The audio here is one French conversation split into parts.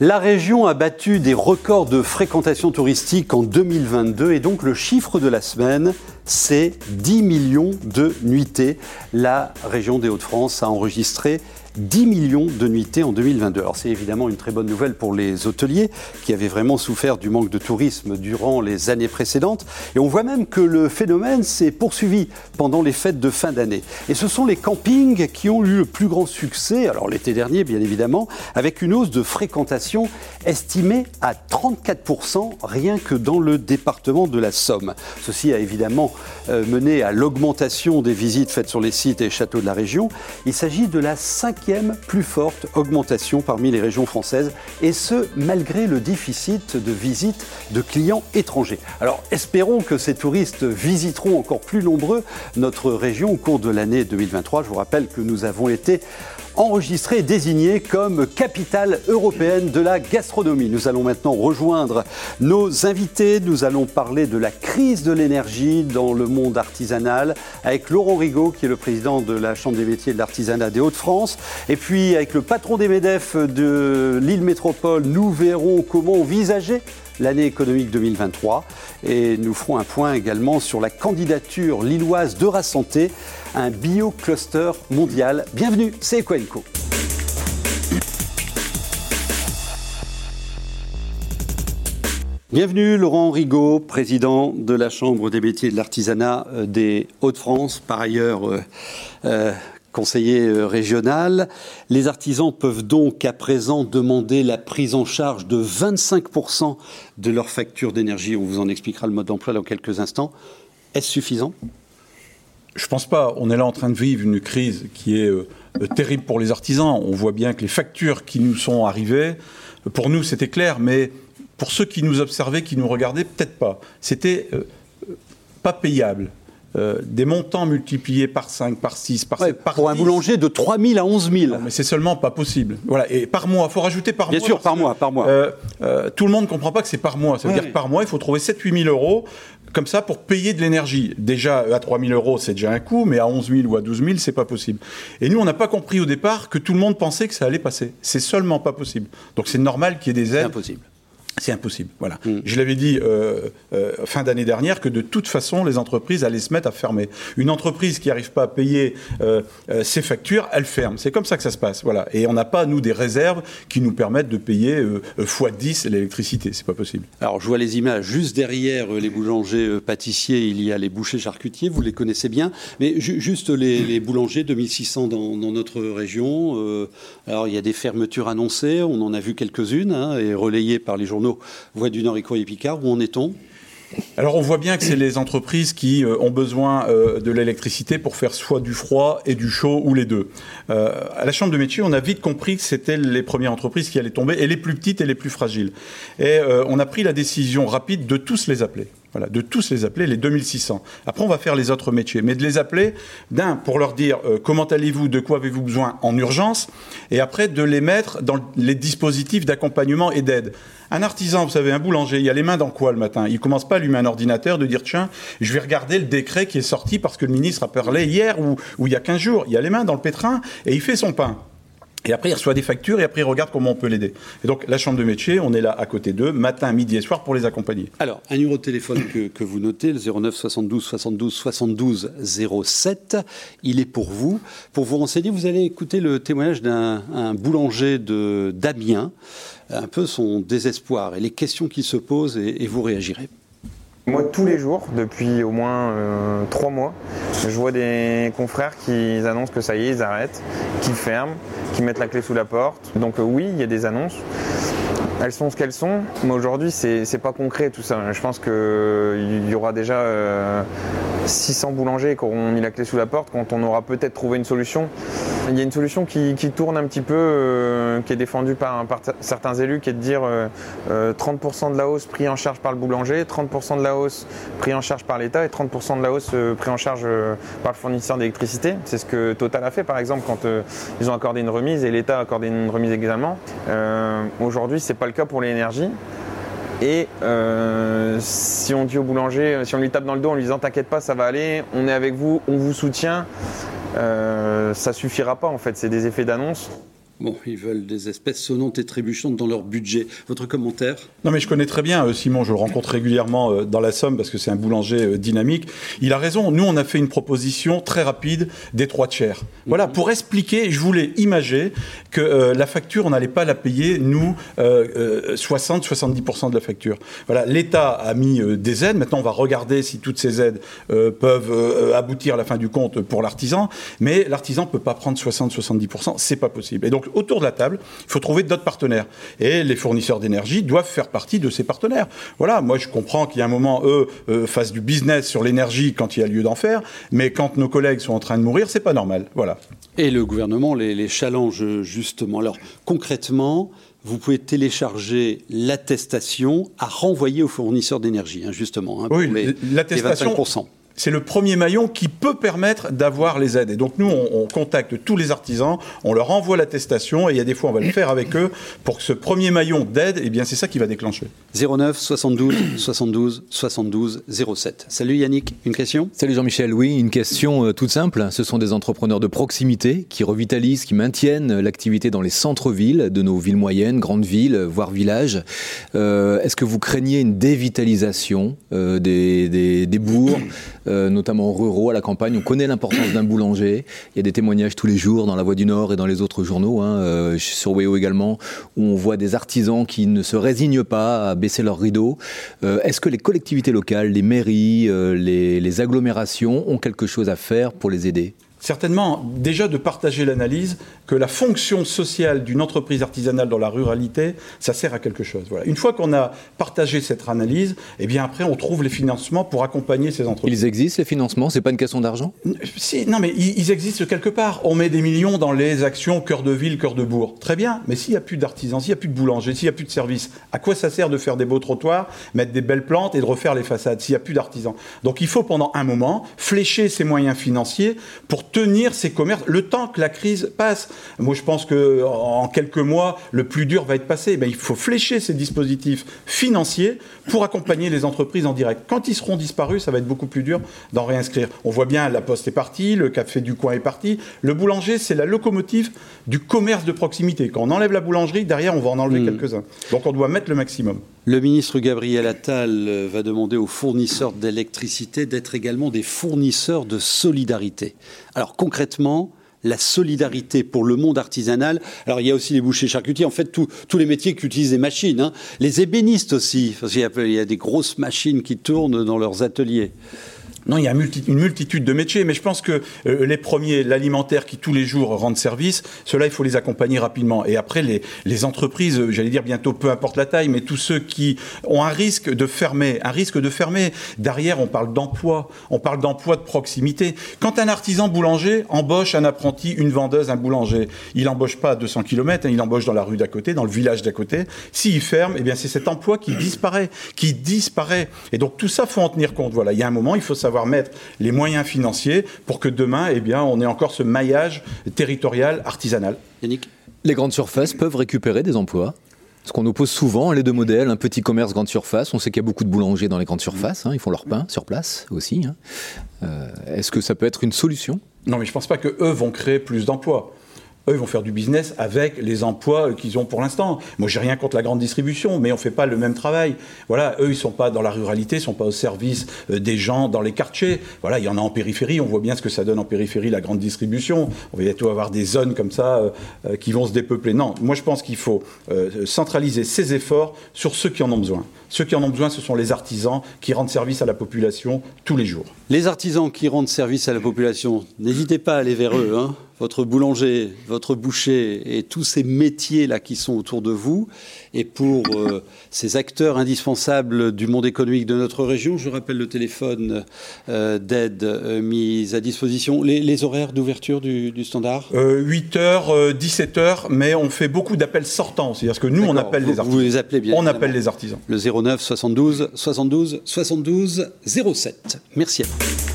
La région a battu des records de fréquentation touristique en 2022 et donc le chiffre de la semaine, c'est 10 millions de nuitées. La région des Hauts-de-France a enregistré 10 millions de nuitées en 2022. Alors c'est évidemment une très bonne nouvelle pour les hôteliers qui avaient vraiment souffert du manque de tourisme durant les années précédentes. Et on voit même que le phénomène s'est poursuivi pendant les fêtes de fin d'année. Et ce sont les campings qui ont eu le plus grand succès, alors l'été dernier bien évidemment, avec une hausse de fréquentation estimée à 34% rien que dans le département de la Somme. Ceci a évidemment euh, mené à l'augmentation des visites faites sur les sites et châteaux de la région. Il s'agit de la cinquième plus forte augmentation parmi les régions françaises, et ce, malgré le déficit de visites de clients étrangers. Alors, espérons que ces touristes visiteront encore plus nombreux notre région au cours de l'année 2023. Je vous rappelle que nous avons été enregistré et désigné comme capitale européenne de la gastronomie. Nous allons maintenant rejoindre nos invités. Nous allons parler de la crise de l'énergie dans le monde artisanal avec Laurent Rigaud, qui est le président de la Chambre des métiers de l'artisanat des Hauts-de-France. Et puis avec le patron des MEDEF de l'île métropole, nous verrons comment envisager l'année économique 2023. Et nous ferons un point également sur la candidature lilloise de Santé, un bio-cluster mondial. Bienvenue, c'est Equenco. Bienvenue Laurent Rigaud, président de la Chambre des métiers de l'artisanat euh, des Hauts-de-France, par ailleurs euh, euh, conseiller euh, régional. Les artisans peuvent donc à présent demander la prise en charge de 25% de leur facture d'énergie. On vous en expliquera le mode d'emploi dans quelques instants. Est-ce suffisant? Je ne pense pas. On est là en train de vivre une crise qui est euh, terrible pour les artisans. On voit bien que les factures qui nous sont arrivées, pour nous c'était clair, mais pour ceux qui nous observaient, qui nous regardaient, peut-être pas. C'était euh, pas payable. Euh, des montants multipliés par 5, par 6, par 7, par Pour un boulanger de 3 000 à 11 000. mais c'est seulement pas possible. Voilà. Et par mois, il faut rajouter par mois. Bien sûr, par mois, par mois. Euh, euh, tout le monde ne comprend pas que c'est par mois. Ça veut dire que par mois, il faut trouver 7-8 000 euros comme ça pour payer de l'énergie. Déjà, à 3 000 euros, c'est déjà un coût, mais à 11 000 ou à 12 000, c'est pas possible. Et nous, on n'a pas compris au départ que tout le monde pensait que ça allait passer. C'est seulement pas possible. Donc c'est normal qu'il y ait des aides. C'est impossible. Voilà. Mm. Je l'avais dit euh, euh, fin d'année dernière que de toute façon, les entreprises allaient se mettre à fermer. Une entreprise qui n'arrive pas à payer euh, ses factures, elle ferme. C'est comme ça que ça se passe. Voilà. Et on n'a pas, nous, des réserves qui nous permettent de payer x10 l'électricité. C'est pas possible. Alors, je vois les images. Juste derrière les boulangers pâtissiers, il y a les bouchers charcutiers. Vous les connaissez bien. Mais juste les, boulangers, 2600 dans, dans notre région. alors, il y a des fermetures annoncées. On en a vu quelques-unes hein, et relayées par les journaux Voix du Nord et Picard. Où en est-on? Alors on voit bien que c'est les entreprises qui euh, ont besoin euh, de l'électricité pour faire soit du froid et du chaud ou les deux. Euh, à la Chambre de métier, on a vite compris que c'était les premières entreprises qui allaient tomber et les plus petites et les plus fragiles. Et on a pris la décision rapide de tous les appeler. Voilà, de tous les appeler, les 2600. Après, on va faire les autres métiers, mais de les appeler, d'un, pour leur dire comment allez-vous, de quoi avez-vous besoin en urgence, et après de les mettre dans les dispositifs d'accompagnement et d'aide. Un artisan, vous savez, un boulanger, il a les mains dans quoi le matin? Il commence pas à allumer un ordinateur, de dire tiens, je vais regarder le décret qui est sorti parce que le ministre a parlé hier ou, ou il y a 15 jours. Il a les mains dans le pétrin et il fait son pain. Et après, il reçoit des factures et après, il regarde comment on peut l'aider. Et donc, la chambre de métier, on est là à côté d'eux, matin, midi et soir, pour les accompagner. Alors, un numéro de téléphone que, vous notez, le 09 72 72 72 07, il est pour vous. Pour vous renseigner, vous allez écouter le témoignage d'un boulanger de d'Amiens, un peu son désespoir et les questions qui se posent, et vous réagirez. Moi, tous les jours, depuis au moins euh, trois mois, je vois des confrères qui annoncent que ça y est, ils arrêtent, qu'ils ferment, qu'ils mettent la clé sous la porte. Donc euh, oui, il y a des annonces. Elles sont ce qu'elles sont, mais aujourd'hui, c'est pas concret tout ça. Je pense qu'il y aura déjà 600 euh, boulangers qui auront mis la clé sous la porte quand on aura peut-être trouvé une solution. Il y a une solution qui, tourne un petit peu, euh, qui est défendue par, certains élus, qui est de dire 30% euh, de la hausse pris en charge par le boulanger, 30% de la hausse pris en charge par l'État et 30% de la hausse pris en charge par le fournisseur d'électricité. C'est ce que Total a fait par exemple quand ils ont accordé une remise et l'État a accordé une remise également. Aujourd'hui, c'est pas le cas pour l'énergie. Et euh, si on dit au boulanger, si on lui tape dans le dos en lui disant t'inquiète pas, ça va aller, on est avec vous, on vous soutient, euh, ça suffira pas en fait, c'est des effets d'annonce. Bon, ils veulent des espèces sonnantes et trébuchantes dans leur budget. Votre commentaire? Non, mais je connais très bien euh, Simon, je le rencontre régulièrement euh, dans la Somme parce que c'est un boulanger euh, dynamique. Il a raison, nous on a fait une proposition très rapide des trois tiers. Voilà, mhm. pour expliquer, je voulais imager que la facture, on n'allait pas la payer, nous, 60-70% de la facture. Voilà, l'État a mis des aides, maintenant on va regarder si toutes ces aides peuvent aboutir à la fin du compte pour l'artisan, mais l'artisan ne peut pas prendre 60-70%, c'est pas possible. Et donc autour de la table, il faut trouver d'autres partenaires. Et les fournisseurs d'énergie doivent faire partie de ces partenaires. Voilà, moi je comprends qu'il y a un moment, eux, euh, fassent du business sur l'énergie quand il y a lieu d'en faire, mais quand nos collègues sont en train de mourir, c'est pas normal. Voilà. Et le gouvernement les, les challenge justement. Alors concrètement, vous pouvez télécharger l'attestation à renvoyer aux fournisseurs d'énergie, hein, justement, hein, oui, l'attestation c'est le premier maillon qui peut permettre d'avoir les aides. Et donc nous, on, contacte tous les artisans, on leur envoie l'attestation, et il y a des fois, on va le faire avec eux, pour que ce premier maillon d'aide, eh bien, c'est ça qui va déclencher. 09 72 72 72 07. Salut Yannick, une question? Salut Jean-Michel, oui, une question euh, toute simple. Ce sont des entrepreneurs de proximité qui revitalisent, qui maintiennent l'activité dans les centres-villes de nos villes moyennes, grandes villes, voire villages. Euh, est-ce que vous craignez une dévitalisation euh, des, des, des bourgs euh, notamment ruraux, à la campagne. On connaît l'importance d'un boulanger. Il y a des témoignages tous les jours dans La Voix du Nord et dans les autres journaux, hein, euh, sur Weo également, où on voit des artisans qui ne se résignent pas à baisser leurs rideaux. Euh, est-ce que les collectivités locales, les mairies, les agglomérations ont quelque chose à faire pour les aider? Certainement, déjà de partager l'analyse que la fonction sociale d'une entreprise artisanale dans la ruralité, ça sert à quelque chose. Voilà. Une fois qu'on a partagé cette analyse, eh bien après on trouve les financements pour accompagner ces entreprises. Ils existent les financements, c'est pas une question d'argent? Si, Non, mais ils, existent quelque part. On met des millions dans les actions cœur de ville, cœur de bourg. Très bien, mais s'il n'y a plus d'artisans, s'il n'y a plus de boulangers, s'il n'y a plus de services, à quoi ça sert de faire des beaux trottoirs, mettre des belles plantes et de refaire les façades s'il n'y a plus d'artisans? Donc il faut pendant un moment flécher ces moyens financiers pour tenir ces commerces le temps que la crise passe. Moi, je pense que en quelques mois, le plus dur va être passé. Ben, il faut flécher ces dispositifs financiers pour accompagner les entreprises en direct. Quand ils seront disparus, ça va être beaucoup plus dur d'en réinscrire. On voit bien, la Poste est partie, le café du coin est parti. Le boulanger, c'est la locomotive du commerce de proximité. Quand on enlève la boulangerie, derrière, on va en enlever hmm. quelques-uns. Donc, on doit mettre le maximum. Le ministre Gabriel Attal va demander aux fournisseurs d'électricité d'être également des fournisseurs de solidarité. Alors concrètement, la solidarité pour le monde artisanal. Alors il y a aussi les bouchers charcutiers, en fait tous les métiers qui utilisent des machines, hein. les ébénistes aussi, parce qu'il y a des grosses machines qui tournent dans leurs ateliers. Non, il y a une multitude de métiers, mais je pense que euh, les premiers, l'alimentaire qui tous les jours rendent service, cela il faut les accompagner rapidement. Et après, les, les entreprises, euh, j'allais dire bientôt, peu importe la taille, mais tous ceux qui ont un risque de fermer, un risque de fermer. Derrière, on parle d'emploi, on parle d'emploi de proximité. Quand un artisan boulanger embauche un apprenti, une vendeuse, un boulanger, il n'embauche pas à 200 km, hein, il embauche dans la rue d'à côté, dans le village d'à côté. S'il ferme, eh bien c'est cet emploi qui disparaît, qui disparaît. Et donc tout ça, faut en tenir compte. Voilà, il y a un moment, il faut savoir mettre les moyens financiers pour que demain, eh bien, on ait encore ce maillage territorial artisanal. Yannick Les grandes surfaces peuvent récupérer des emplois ce qu'on oppose souvent, les deux modèles, un petit commerce grande surface. On sait qu'il y a beaucoup de boulangers dans les grandes surfaces. Hein, ils font leur pain sur place aussi. Hein. Euh, est-ce que ça peut être une solution? Non, mais je ne pense pas que eux vont créer plus d'emplois eux, ils vont faire du business avec les emplois qu'ils ont pour l'instant. Moi, j'ai rien contre la grande distribution, mais on ne fait pas le même travail. Voilà, eux, ils ne sont pas dans la ruralité, ils ne sont pas au service euh, des gens dans les quartiers. Voilà, il y en a en périphérie, on voit bien ce que ça donne en périphérie, la grande distribution. On va bientôt avoir des zones comme ça euh, euh, qui vont se dépeupler. Non, moi, je pense qu'il faut centraliser ses efforts sur ceux qui en ont besoin. Ceux qui en ont besoin, ce sont les artisans qui rendent service à la population tous les jours. Les artisans qui rendent service à la population, n'hésitez pas à aller vers eux. Hein votre boulanger, votre boucher et tous ces métiers-là qui sont autour de vous. Et pour euh, ces acteurs indispensables du monde économique de notre région, je rappelle le téléphone euh, d'aide euh, mis à disposition. Les, horaires d'ouverture du, standard? 8h, 17h, mais on fait beaucoup d'appels sortants. C'est-à-dire que nous, on appelle les artisans. Vous les appelez bien On appelle les artisans. Le 09 72 72 72 07. Merci à vous.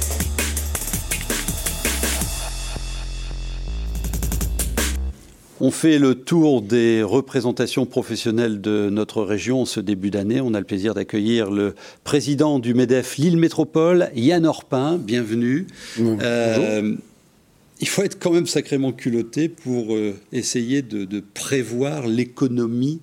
On fait le tour des représentations professionnelles de notre région ce début d'année. On a le plaisir d'accueillir le président du MEDEF Lille Métropole, Yann Orpin. Bienvenue. Bonjour. Euh, il faut être quand même sacrément culotté pour euh, essayer de, prévoir l'économie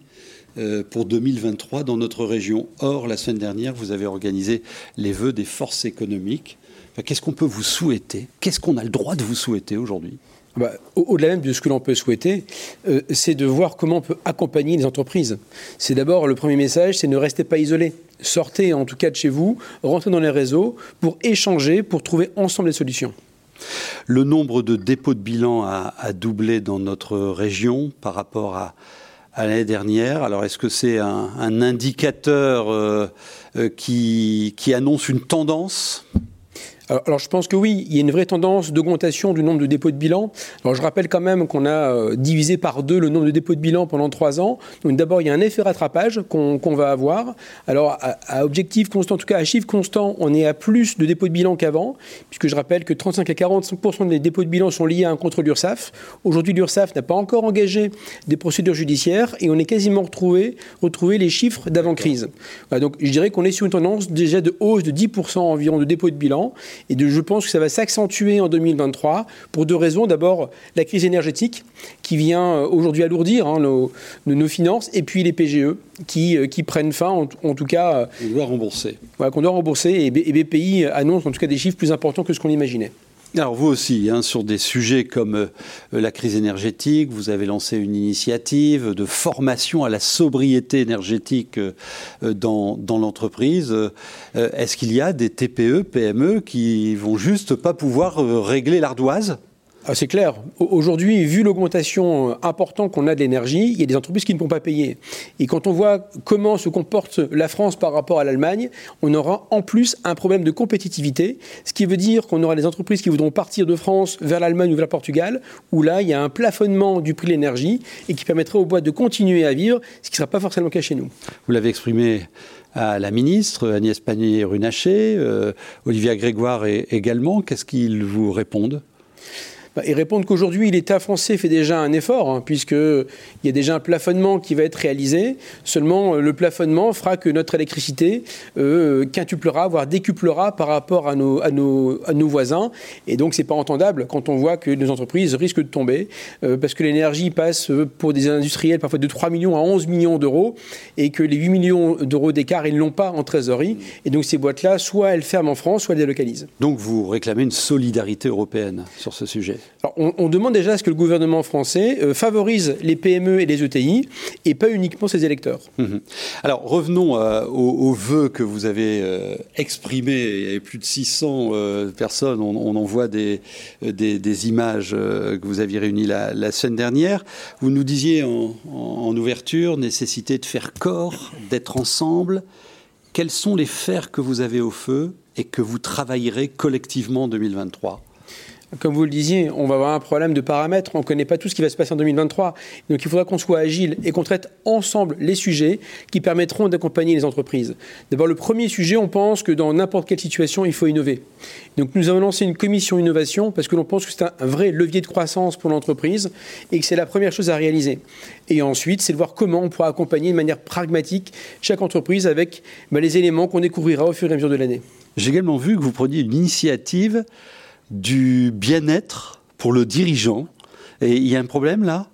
euh, pour 2023 dans notre région. Or, la semaine dernière, vous avez organisé les vœux des forces économiques. Qu'est-ce qu'on peut vous souhaiter? Qu'est-ce qu'on a le droit de vous souhaiter aujourd'hui? Bah, Au-delà même de ce que l'on peut souhaiter, euh, c'est de voir comment on peut accompagner les entreprises. C'est d'abord le premier message, c'est ne restez pas isolés. Sortez en tout cas de chez vous, rentrez dans les réseaux pour échanger, pour trouver ensemble des solutions. Le nombre de dépôts de bilan a, doublé dans notre région par rapport à, l'année dernière. Alors est-ce que c'est un, indicateur euh, euh, qui annonce une tendance? Alors, je pense que oui, il y a une vraie tendance d'augmentation du nombre de dépôts de bilan. Alors je rappelle quand même qu'on a euh, divisé par deux le nombre de dépôts de bilan pendant trois ans. Donc d'abord, il y a un effet rattrapage qu'on va avoir. Alors à, objectif constant, en tout cas à chiffre constant, on est à plus de dépôts de bilan qu'avant, puisque je rappelle que 35 à 45% des dépôts de bilan sont liés à un contrôle d'URSSAF. Aujourd'hui, l'URSSAF n'a pas encore engagé des procédures judiciaires et on est quasiment retrouvé, retrouvé les chiffres d'avant-crise. donc je dirais qu'on est sur une tendance déjà de hausse de 10% environ de dépôts de bilan et je pense que ça va s'accentuer en 2023 pour deux raisons. D'abord, la crise énergétique qui vient euh, aujourd'hui alourdir hein, nos, nos, finances, et puis les PGE qui, euh, qui prennent fin, en, tout cas. On doit rembourser. Voilà, qu'on doit rembourser, et, et BPI annonce en tout cas des chiffres plus importants que ce qu'on imaginait. Alors vous aussi, hein, sur des sujets comme euh, la crise énergétique, vous avez lancé une initiative de formation à la sobriété énergétique euh, dans, dans l'entreprise. Euh, est-ce qu'il y a des TPE, PME qui vont juste pas pouvoir régler l'ardoise? Ah, c'est clair. Aujourd'hui, vu l'augmentation euh, importante qu'on a de l'énergie, il y a des entreprises qui ne vont pas payer. Et quand on voit comment se comporte la France par rapport à l'Allemagne, on aura en plus un problème de compétitivité, ce qui veut dire qu'on aura des entreprises qui voudront partir de France vers l'Allemagne ou vers le Portugal, où là, il y a un plafonnement du prix de l'énergie et qui permettrait aux boîtes de continuer à vivre, ce qui ne sera pas forcément le cas chez nous. Vous l'avez exprimé à la ministre, Agnès Pannier-Runacher, euh, Olivia Grégoire également. Qu'est-ce qu'ils vous répondent? Bah, ils répondent qu'aujourd'hui, l'État français fait déjà un effort, hein, puisqu'il y a déjà un plafonnement qui va être réalisé. Seulement, euh, le plafonnement fera que notre électricité euh, quintuplera, voire décuplera par rapport à nos, voisins. Et donc, ce n'est pas entendable quand on voit que nos entreprises risquent de tomber, euh, parce que l'énergie passe pour des industriels parfois de 3 millions à 11 millions d'euros, et que les 8 millions d'euros d'écart, ils ne l'ont pas en trésorerie. Et donc, ces boîtes-là, soit elles ferment en France, soit elles délocalisent. Donc, vous réclamez une solidarité européenne sur ce sujet? On, demande déjà à ce que le gouvernement français euh, favorise les PME et les ETI et pas uniquement ses électeurs. Mhm. Alors revenons euh, aux, vœux que vous avez euh, exprimés. Il y avait plus de 600 personnes. On, en voit des, des, images que vous aviez réunies la, semaine dernière. Vous nous disiez en, en ouverture nécessité de faire corps, d'être ensemble. Quels sont les fers que vous avez au feu et que vous travaillerez collectivement en 2023 comme vous le disiez, on va avoir un problème de paramètres, on ne connaît pas tout ce qui va se passer en 2023. Donc il faudra qu'on soit agile et qu'on traite ensemble les sujets qui permettront d'accompagner les entreprises. D'abord, le premier sujet, on pense que dans n'importe quelle situation, il faut innover. Donc nous avons lancé une commission innovation parce que l'on pense que c'est un vrai levier de croissance pour l'entreprise et que c'est la première chose à réaliser. Et ensuite, c'est de voir comment on pourra accompagner de manière pragmatique chaque entreprise avec bah, les éléments qu'on découvrira au fur et à mesure de l'année. J'ai également vu que vous preniez une initiative du bien-être pour le dirigeant. Et il y a un problème là?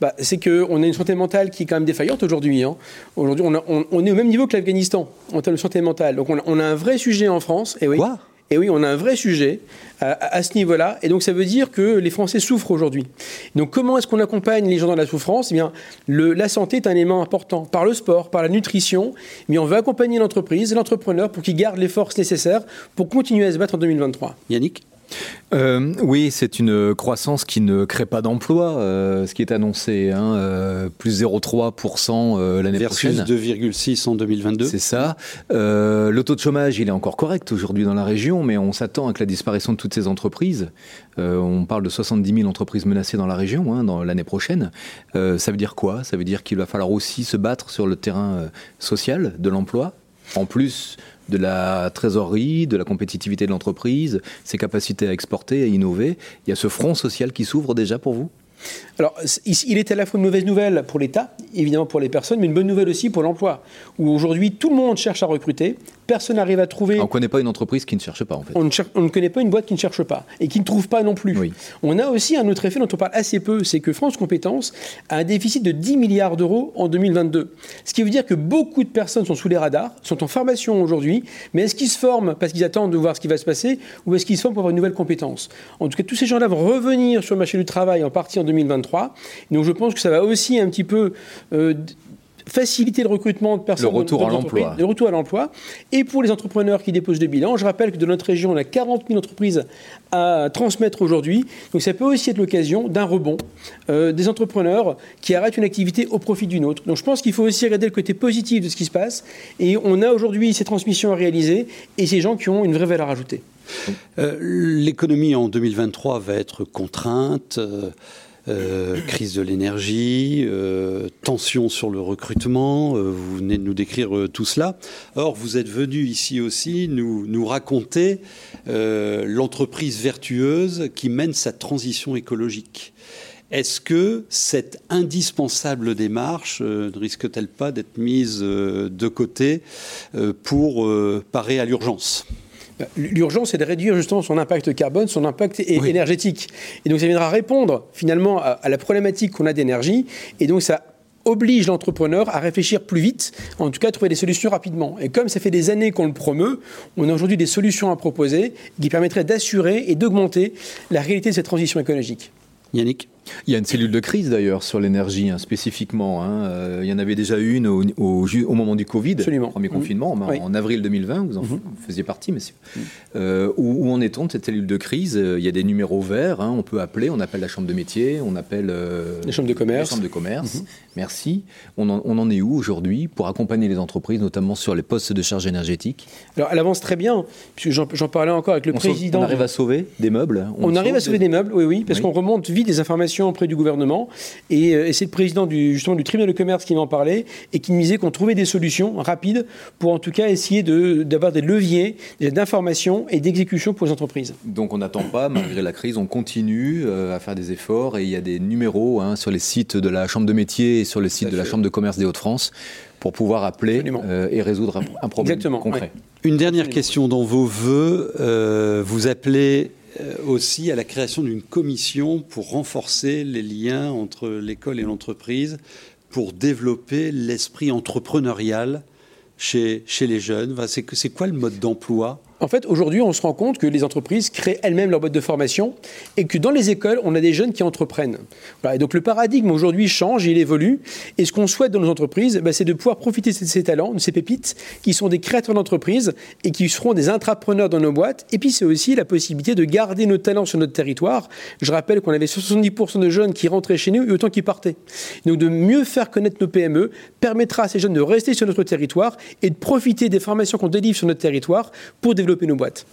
Bah, C'est qu'on a une santé mentale qui est quand même défaillante aujourd'hui. Hein. Aujourd'hui, on, est au même niveau que l'Afghanistan en termes de santé mentale. Donc on a, un vrai sujet en France. Et oui, Quoi? Et oui, on a un vrai sujet à, ce niveau-là. Et donc, ça veut dire que les Français souffrent aujourd'hui. Donc, comment est-ce qu'on accompagne les gens dans la souffrance? Eh bien, la santé est un élément important. Par le sport, par la nutrition, mais on veut accompagner l'entreprise, l'entrepreneur, pour qu'il garde les forces nécessaires pour continuer à se battre en 2023. Yannick? Euh, oui, c'est une croissance qui ne crée pas d'emploi, euh, ce qui est annoncé, hein, euh, plus 0,3% l'année prochaine. Versus 2,6 en 2022. C'est ça. le taux de chômage, il est encore correct aujourd'hui dans la région, mais on s'attend avec la disparition de toutes ces entreprises. on parle de 70 000 entreprises menacées dans la région hein, dans l'année prochaine. ça veut dire quoi? Ça veut dire qu'il va falloir aussi se battre sur le terrain social de l'emploi, en plus de la trésorerie, de la compétitivité de l'entreprise, ses capacités à exporter, à innover. Il y a ce front social qui s'ouvre déjà pour vous? Alors, il est à la fois une mauvaise nouvelle pour l'État, évidemment pour les personnes, mais une bonne nouvelle aussi pour l'emploi. Où aujourd'hui, tout le monde cherche à recruter, personne n'arrive à trouver. On ne connaît pas une entreprise qui ne cherche pas, en fait. On ne, connaît pas une boîte qui ne cherche pas et qui ne trouve pas non plus. On a aussi un autre effet dont on parle assez peu, c'est que France Compétences a un déficit de 10 milliards d'euros en 2022. Ce qui veut dire que beaucoup de personnes sont sous les radars, sont en formation aujourd'hui, mais est-ce qu'ils se forment parce qu'ils attendent de voir ce qui va se passer ou est-ce qu'ils se forment pour avoir une nouvelle compétence? En tout cas, tous ces gens-là vont revenir sur le marché du travail en partie en 2023. Donc je pense que ça va aussi un petit peu euh, faciliter le recrutement de personnes. Le retour à l'emploi. Le retour à l'emploi. Et pour les entrepreneurs qui déposent des bilans, je rappelle que de notre région, on a 40 000 entreprises à transmettre aujourd'hui. Donc ça peut aussi être l'occasion d'un rebond euh, des entrepreneurs qui arrêtent une activité au profit d'une autre. Donc je pense qu'il faut aussi regarder le côté positif de ce qui se passe. Et on a aujourd'hui ces transmissions à réaliser et ces gens qui ont une vraie valeur ajoutée. Euh, l'économie en 2023 va être contrainte. Euh, euh, crise de l'énergie, euh, tension sur le recrutement, euh, vous venez de nous décrire tout cela. Or, vous êtes venu ici aussi nous, nous raconter l'entreprise vertueuse qui mène sa transition écologique. Est-ce que cette indispensable démarche ne risque-t-elle pas d'être mise de côté pour parer à l'urgence? L'urgence, c'est de réduire justement son impact carbone, son impact énergétique. Et donc, ça viendra répondre finalement à, la problématique qu'on a d'énergie. Et donc, ça oblige l'entrepreneur à réfléchir plus vite, en tout cas à trouver des solutions rapidement. Et comme ça fait des années qu'on le promeut, on a aujourd'hui des solutions à proposer qui permettraient d'assurer et d'augmenter la réalité de cette transition écologique. Yannick? Il y a une cellule de crise d'ailleurs sur l'énergie hein, spécifiquement. Hein. Euh, il y en avait déjà une au, au, moment du Covid, Absolument. premier mmh. confinement, en, avril 2020, vous en mmh. faisiez partie, messieurs. Mmh. Euh, où, en est-on de cette cellule de crise? Euh, Il y a des numéros verts, hein, on peut appeler, on appelle la chambre de métier, on appelle les chambres de commerce. Les chambres de commerce. Merci. On en, est où aujourd'hui pour accompagner les entreprises, notamment sur les postes de charge énergétique? Alors elle avance très bien, puisque j'en parlais encore avec le président. on arrive à sauver des meubles On, arrive à sauver des... meubles, oui, oui, parce qu'on remonte vite des informations auprès du gouvernement. Euh, et, c'est le président du, justement, du tribunal de commerce qui m'en parlait et qui me disait qu'on trouvait des solutions rapides pour en tout cas essayer d'avoir des leviers d'information et d'exécution pour les entreprises. Donc on n'attend pas, malgré la crise, on continue euh, à faire des efforts et il y a des numéros hein, sur les sites de la Chambre de métier et sur le site de la Chambre de commerce des Hauts-de-France pour pouvoir appeler euh, et résoudre un, problème concret. Une dernière question dans vos voeux. vous appelez aussi à la création d'une commission pour renforcer les liens entre l'école et l'entreprise, pour développer l'esprit entrepreneurial chez, chez les jeunes. C'est quoi le mode d'emploi en fait, aujourd'hui, on se rend compte que les entreprises créent elles-mêmes leur boîte de formation et que dans les écoles, on a des jeunes qui entreprennent. Et donc le paradigme aujourd'hui change, il évolue. Et ce qu'on souhaite dans nos entreprises, bah, c'est de pouvoir profiter de ces talents, de ces pépites, qui sont des créateurs d'entreprises et qui seront des intrapreneurs dans nos boîtes. Et puis c'est aussi la possibilité de garder nos talents sur notre territoire. Je rappelle qu'on avait 70% de jeunes qui rentraient chez nous et autant qui partaient. Donc de mieux faire connaître nos PME permettra à ces jeunes de rester sur notre territoire et de profiter des formations qu'on délivre sur notre territoire pour développer nos boîtes.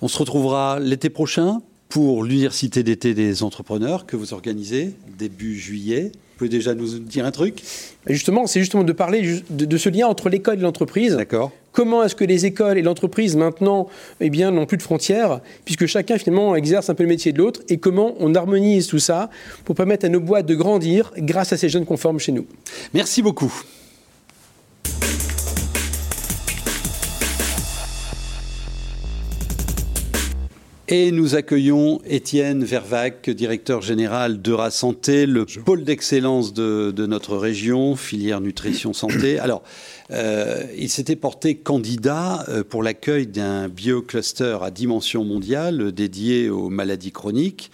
On se retrouvera l'été prochain pour l'Université d'été des entrepreneurs que vous organisez début juillet. Vous pouvez déjà nous dire un truc? Justement, c'est justement de parler de, ce lien entre l'école et l'entreprise. D'accord. Comment est-ce que les écoles et l'entreprise maintenant eh bien, n'ont plus de frontières, puisque chacun finalement exerce un peu le métier de l'autre, et comment on harmonise tout ça pour permettre à nos boîtes de grandir grâce à ces jeunes conformes chez nous? Merci beaucoup. Et nous accueillons Étienne Vervac, directeur général d'Eura Santé, le pôle d'excellence de, notre région, filière nutrition santé. Alors, euh, il s'était porté candidat euh, pour l'accueil d'un biocluster à dimension mondiale dédié aux maladies chroniques.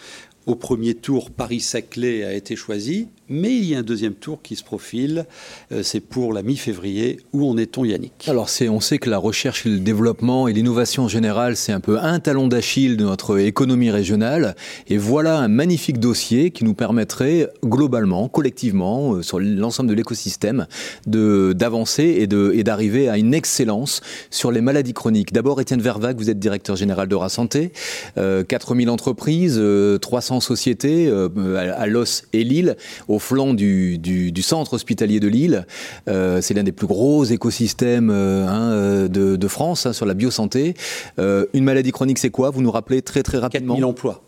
Au premier tour, Paris-Saclay a été choisi. Mais il y a un deuxième tour qui se profile, euh, c'est pour la mi-février. Où en est-on, Yannick? Alors, on sait que la recherche le développement et l'innovation en général, c'est un peu un talon d'Achille de notre économie régionale. Et voilà un magnifique dossier qui nous permettrait globalement, collectivement, euh, sur l'ensemble de l'écosystème, d'avancer et d'arriver à une excellence sur les maladies chroniques. D'abord, Étienne Vervac, vous êtes directeur général de Santé, euh, 4000 entreprises, 300 euh, sociétés à Los et Lille, flanc du, centre hospitalier de Lille. Euh, c'est l'un des plus gros écosystèmes euh, hein, euh, de, France hein, sur la biosanté. une maladie chronique, c'est quoi? Vous nous rappelez très très rapidement 4000 emplois.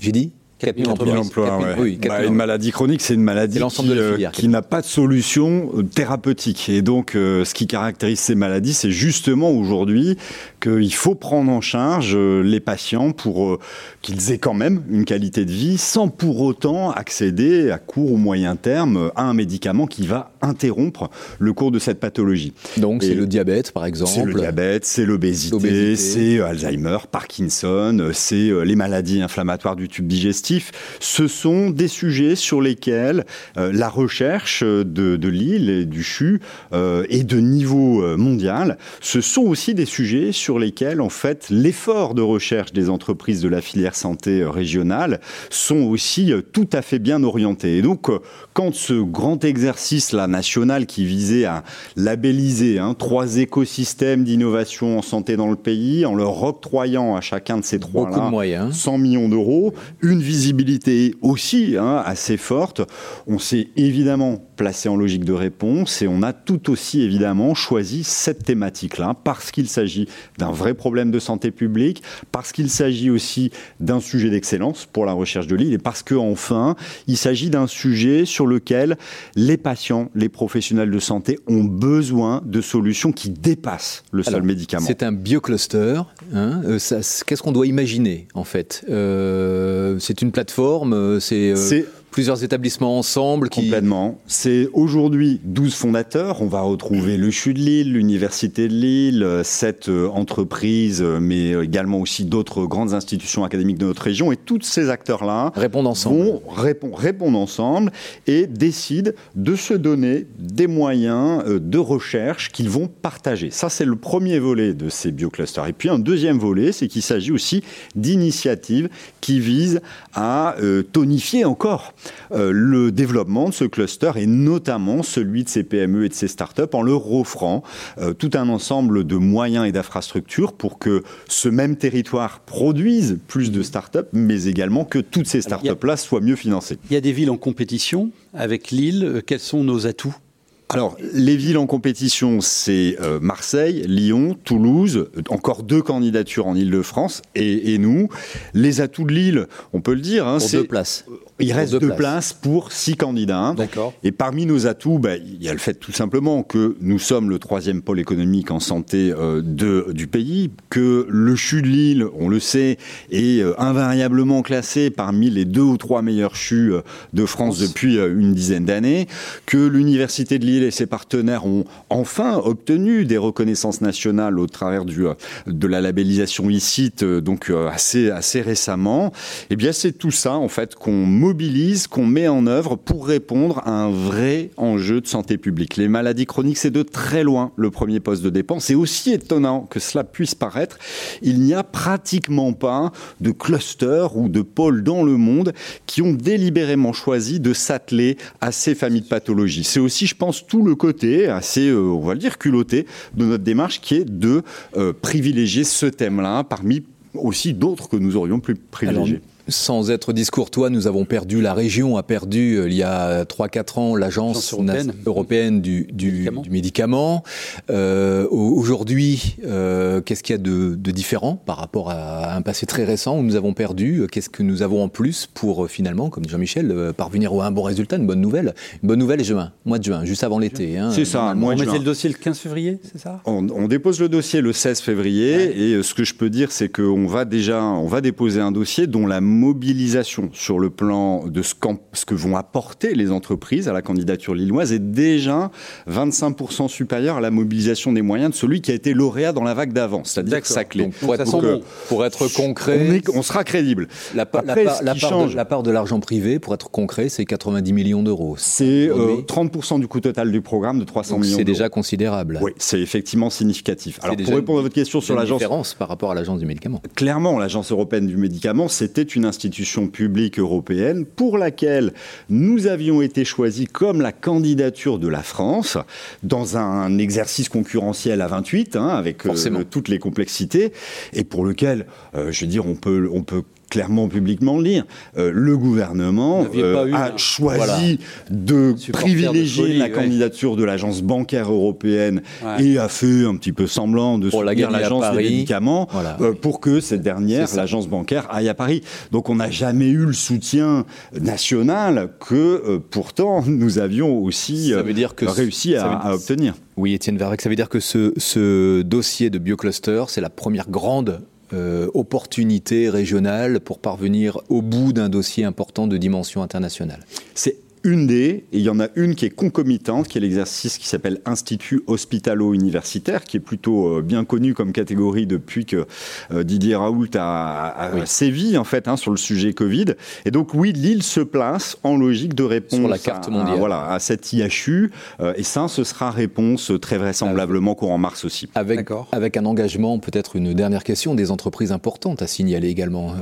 J'ai dit? 4 000 emplois. Oui, bah, une maladie chronique, c'est une maladie qui, euh, qui n'a pas de solution euh, thérapeutique. Et donc, euh, ce qui caractérise ces maladies, c'est justement aujourd'hui qu'il faut prendre en charge les patients pour qu'ils aient quand même une qualité de vie sans pour autant accéder à court ou moyen terme à un médicament qui va interrompre le cours de cette pathologie. Donc, c'est le diabète, par exemple. C'est le diabète, c'est l'obésité, c'est Alzheimer, Parkinson, c'est les maladies inflammatoires du tube digestif. Ce sont des sujets sur lesquels euh, la recherche de, de Lille et du CHU euh, est de niveau euh, mondial. Ce sont aussi des sujets sur lesquels, en fait, l'effort de recherche des entreprises de la filière santé régionale sont aussi tout à fait bien orientés. Et donc, quand ce grand exercice là national qui visait à labelliser hein, trois écosystèmes d'innovation en santé dans le pays, en leur octroyant à chacun de ces trois là 100 millions d'euros, une visibilité aussi hein, assez forte, on s'est évidemment placé en logique de réponse et on a tout aussi évidemment choisi cette thématique-là parce qu'il s'agit d'un vrai problème de santé publique, parce qu'il s'agit aussi d'un sujet d'excellence pour la recherche de l'île et parce qu'enfin, il s'agit d'un sujet sur lequel les patients, les professionnels de santé ont besoin de solutions qui dépassent le seul médicament. C'est un biocluster. Hein euh, Qu'est-ce qu'on doit imaginer en fait? Euh, C'est une plateforme, euh, c'est plusieurs établissements ensemble qui... Complètement. C'est aujourd'hui 12 fondateurs. On va retrouver le CHU de Lille, l'Université de Lille, cette euh, entreprise, euh, mais également aussi d'autres grandes institutions académiques de notre région. Et tous ces acteurs-là répondent ensemble. Vont répondre ensemble et décident de se donner des moyens euh, de recherche qu'ils vont partager. Ça, c'est le premier volet de ces bioclusters. Et puis un deuxième volet, c'est qu'il s'agit aussi d'initiatives qui visent à tonifier encore euh, le développement de ce cluster et notamment celui de ces PME et de ces startups en leur offrant euh, tout un ensemble de moyens et d'infrastructures pour que ce même territoire produise plus de startups, mais également que toutes ces startups-là soient mieux financées. Il y a des villes en compétition avec Lille. Quels sont nos atouts? Alors, les villes en compétition, c'est euh, Marseille, Lyon, Toulouse, encore deux candidatures en Ile-de-France, et, nous. Les atouts de Lille, on peut le dire, hein, c'est deux places. Il reste deux, places. pour six candidats. D'accord. Et parmi nos atouts, bah, il y a le fait tout simplement que nous sommes le troisième pôle économique en santé euh, de, du pays, que le CHU de Lille, on le sait, est euh, invariablement classé parmi les deux ou trois meilleurs CHU euh, de France depuis une dizaine d'années, que l'Université de Lille et ses partenaires ont enfin obtenu des reconnaissances nationales au travers du, de la labellisation ICIT, donc assez, assez récemment. Eh bien, c'est tout ça, en fait, qu'on mobilise, qu'on met en œuvre pour répondre à un vrai enjeu de santé publique. Les maladies chroniques, c'est de très loin le premier poste de dépense. Et aussi étonnant que cela puisse paraître, il n'y a pratiquement pas de clusters ou de pôles dans le monde qui ont délibérément choisi de s'atteler à ces familles de pathologies. C'est aussi, je pense, tout le côté assez, euh, on va le dire, culotté de notre démarche qui est de euh, privilégier ce thème-là parmi aussi d'autres que nous aurions pu privilégier. Sans être discourtois, nous avons perdu, la région a perdu euh, il y a 3-4 ans l'agence européenne. du, médicament. Euh, aujourd'hui, euh, qu'est-ce qu'il y a de, différent par rapport à un passé très récent où nous avons perdu Qu'est-ce que nous avons en plus pour finalement, comme Jean-Michel, parvenir à un bon résultat, une bonne nouvelle Une bonne nouvelle est juin, mois de juin, juste avant l'été. Hein, c'est ça, mois On mettait le dossier le 15 février, c'est ça? On, on, dépose le dossier le 16 février et ce que je peux dire, c'est qu'on va déjà, on va déposer un dossier dont la mobilisation sur le plan de ce, ce, que vont apporter les entreprises à la candidature lilloise est déjà 25% supérieure à la mobilisation des moyens de celui qui a été lauréat dans la vague d'avant, c'est-à-dire sa clé. pour, être, pour, être, concret, on, sera crédible. La, part, de, la part de l'argent privé, pour être concret, c'est 90 millions d'euros. C'est 30% euh, du coût total du programme de 300 millions. C'est déjà considérable. Oui, c'est effectivement significatif. Alors pour répondre à votre question sur l'agence, différence par rapport à l'agence du médicament. Clairement, l'agence européenne du médicament, c'était une institution publique européenne pour laquelle nous avions été choisis comme la candidature de la France dans un exercice concurrentiel à 28, hein, avec euh, toutes les complexités, et pour lequel, euh, je veux dire, on peut, on peut clairement publiquement le dire. Euh, le gouvernement euh, a choisi de privilégier la candidature de l'agence bancaire européenne et a fait un petit peu semblant de soutenir l'agence des médicaments euh, pour que cette dernière, l'agence bancaire, aille à Paris. Donc on n'a jamais eu le soutien national que pourtant nous avions aussi réussi à, obtenir. Oui, Étienne Varec, ça veut dire que ce, ce dossier de biocluster, c'est la première grande euh, opportunité régionale pour parvenir au bout d'un dossier important de dimension internationale une des, et il y en a une qui est concomitante, qui est l'exercice qui s'appelle Institut hospitalo-universitaire, qui est plutôt euh, bien connu comme catégorie depuis que euh, Didier Raoult a, sévi en fait hein, sur le sujet Covid. Et donc oui, Lille se place en logique de réponse sur la carte mondiale. À, voilà, à cette IHU, euh, et ça, ce sera réponse très vraisemblablement courant mars aussi. Avec, avec un engagement, peut-être une dernière question, des entreprises importantes à signaler également.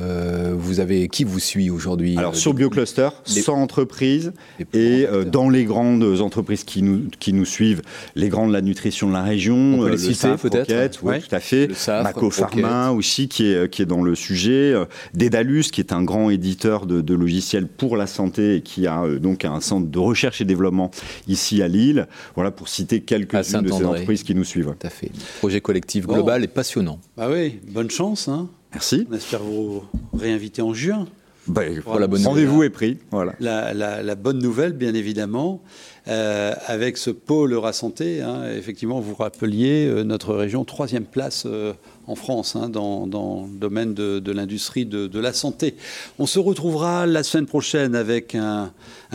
vous avez qui vous suit aujourd'hui Alors sur BioCluster, 100 entreprises. Et euh, dans les grandes entreprises qui nous, qui nous suivent, les grands de la nutrition de la région, euh, le SAF peut-être, tout à fait, Maco Pharma aussi qui est, qui est dans le sujet, euh, Dedalus qui est un grand éditeur de, de, logiciels pour la santé et qui a donc un centre de recherche et développement ici à Lille. Voilà pour citer quelques-unes de ces entreprises qui nous suivent. Tout à fait. Projet collectif global et passionnant. Bah oui, bonne chance. Hein. Merci. On espère vous réinviter en juin. Bah, Rendez-vous est pris. Voilà. La, bonne nouvelle, bien évidemment, euh, avec ce pôle Rasanté, hein, effectivement, vous rappeliez euh, notre région, troisième place euh, en France hein, dans, le domaine de, l'industrie de, la santé. On se retrouvera la semaine prochaine avec un,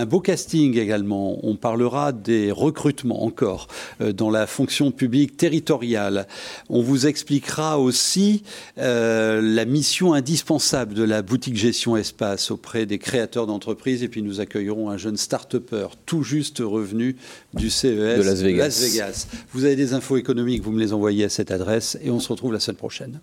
beau casting également. On parlera des recrutements encore euh, dans la fonction publique territoriale. On vous expliquera aussi euh, la mission indispensable de la boutique gestion espace auprès des créateurs d'entreprises et puis nous accueillerons un jeune start-upper tout juste revenu du CES de Las Vegas. Las Vegas. Vous avez des infos économiques, vous me les envoyez à cette adresse et on se retrouve la semaine prochaine.